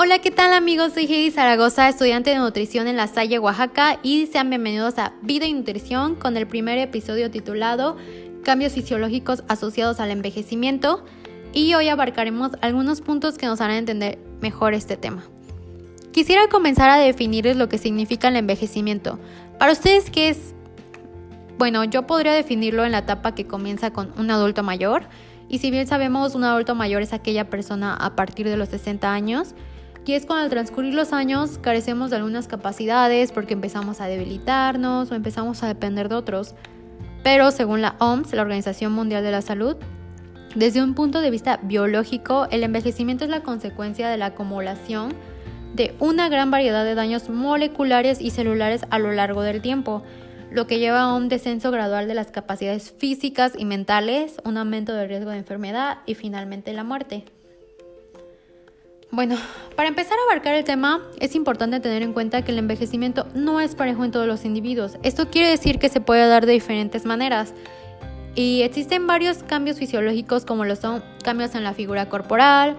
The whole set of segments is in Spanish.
Hola, ¿qué tal amigos? Soy Heidi Zaragoza, estudiante de nutrición en La Salle, Oaxaca y sean bienvenidos a Vida y Nutrición con el primer episodio titulado Cambios fisiológicos asociados al envejecimiento y hoy abarcaremos algunos puntos que nos harán entender mejor este tema. Quisiera comenzar a definirles lo que significa el envejecimiento. Para ustedes, ¿qué es? Bueno, yo podría definirlo en la etapa que comienza con un adulto mayor y si bien sabemos un adulto mayor es aquella persona a partir de los 60 años, y es cuando al transcurrir los años carecemos de algunas capacidades porque empezamos a debilitarnos o empezamos a depender de otros. Pero según la OMS, la Organización Mundial de la Salud, desde un punto de vista biológico, el envejecimiento es la consecuencia de la acumulación de una gran variedad de daños moleculares y celulares a lo largo del tiempo, lo que lleva a un descenso gradual de las capacidades físicas y mentales, un aumento del riesgo de enfermedad y finalmente la muerte. Bueno, para empezar a abarcar el tema, es importante tener en cuenta que el envejecimiento no es parejo en todos los individuos. Esto quiere decir que se puede dar de diferentes maneras. Y existen varios cambios fisiológicos como lo son cambios en la figura corporal,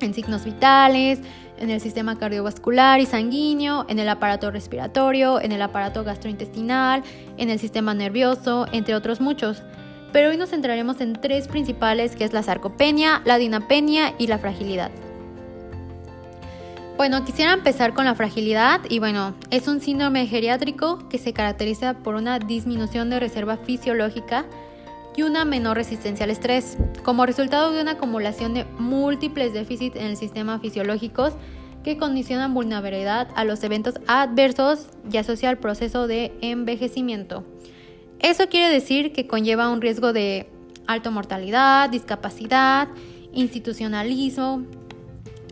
en signos vitales, en el sistema cardiovascular y sanguíneo, en el aparato respiratorio, en el aparato gastrointestinal, en el sistema nervioso, entre otros muchos. Pero hoy nos centraremos en tres principales que es la sarcopenia, la dinapenia y la fragilidad. Bueno, quisiera empezar con la fragilidad y bueno, es un síndrome geriátrico que se caracteriza por una disminución de reserva fisiológica y una menor resistencia al estrés, como resultado de una acumulación de múltiples déficits en el sistema fisiológicos que condicionan vulnerabilidad a los eventos adversos y asocia al proceso de envejecimiento. Eso quiere decir que conlleva un riesgo de alta mortalidad, discapacidad, institucionalismo,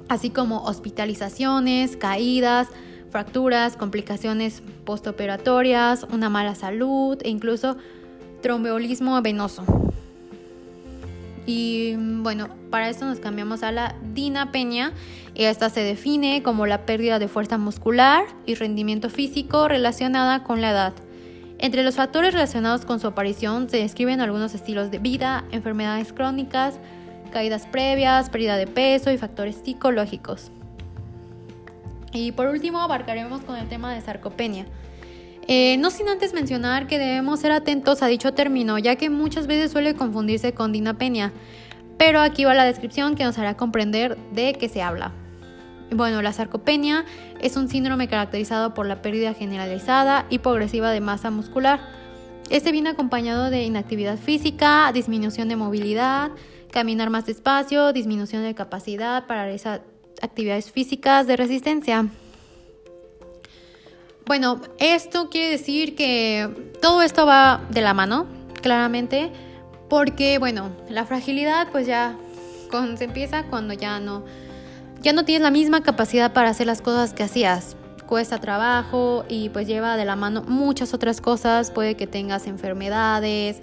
así como hospitalizaciones, caídas, fracturas, complicaciones postoperatorias, una mala salud e incluso trombolismo venoso. Y bueno, para esto nos cambiamos a la dinapenia. Y esta se define como la pérdida de fuerza muscular y rendimiento físico relacionada con la edad. Entre los factores relacionados con su aparición se describen algunos estilos de vida, enfermedades crónicas, caídas previas, pérdida de peso y factores psicológicos. Y por último abarcaremos con el tema de sarcopenia. Eh, no sin antes mencionar que debemos ser atentos a dicho término, ya que muchas veces suele confundirse con dinapenia. Pero aquí va la descripción que nos hará comprender de qué se habla. Bueno, la sarcopenia es un síndrome caracterizado por la pérdida generalizada y progresiva de masa muscular. Este viene acompañado de inactividad física, disminución de movilidad, caminar más despacio, disminución de capacidad para realizar actividades físicas de resistencia. Bueno, esto quiere decir que todo esto va de la mano, claramente, porque bueno, la fragilidad pues ya se empieza cuando ya no ya no tienes la misma capacidad para hacer las cosas que hacías. Cuesta trabajo y pues lleva de la mano muchas otras cosas, puede que tengas enfermedades,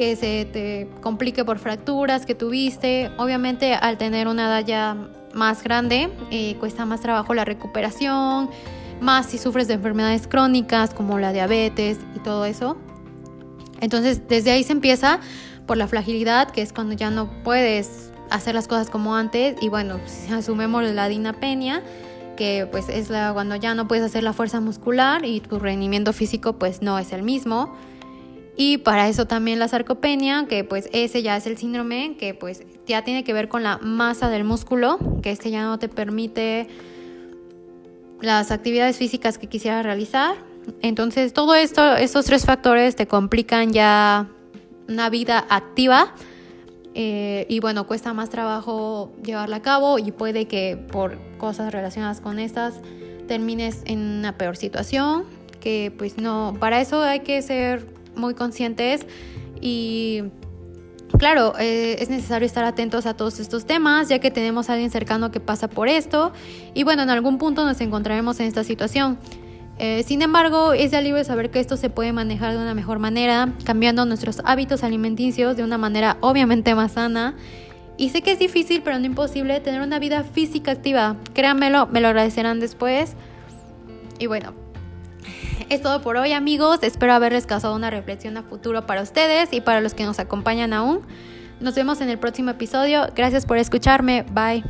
que se te complique por fracturas que tuviste. Obviamente al tener una edad ya más grande eh, cuesta más trabajo la recuperación, más si sufres de enfermedades crónicas como la diabetes y todo eso. Entonces desde ahí se empieza por la fragilidad, que es cuando ya no puedes hacer las cosas como antes y bueno, si asumemos la dinapenia, que pues es la, cuando ya no puedes hacer la fuerza muscular y tu rendimiento físico pues no es el mismo. Y para eso también la sarcopenia, que pues ese ya es el síndrome que pues ya tiene que ver con la masa del músculo, que este ya no te permite las actividades físicas que quisieras realizar. Entonces todo esto, estos tres factores te complican ya una vida activa eh, y bueno, cuesta más trabajo llevarla a cabo y puede que por cosas relacionadas con estas termines en una peor situación, que pues no, para eso hay que ser muy conscientes y claro, eh, es necesario estar atentos a todos estos temas, ya que tenemos a alguien cercano que pasa por esto y bueno, en algún punto nos encontraremos en esta situación. Eh, sin embargo, es de alivio saber que esto se puede manejar de una mejor manera, cambiando nuestros hábitos alimenticios de una manera obviamente más sana. Y sé que es difícil, pero no imposible, tener una vida física activa. Créanmelo, me lo agradecerán después. Y bueno, es todo por hoy amigos, espero haberles causado una reflexión a futuro para ustedes y para los que nos acompañan aún. Nos vemos en el próximo episodio, gracias por escucharme, bye.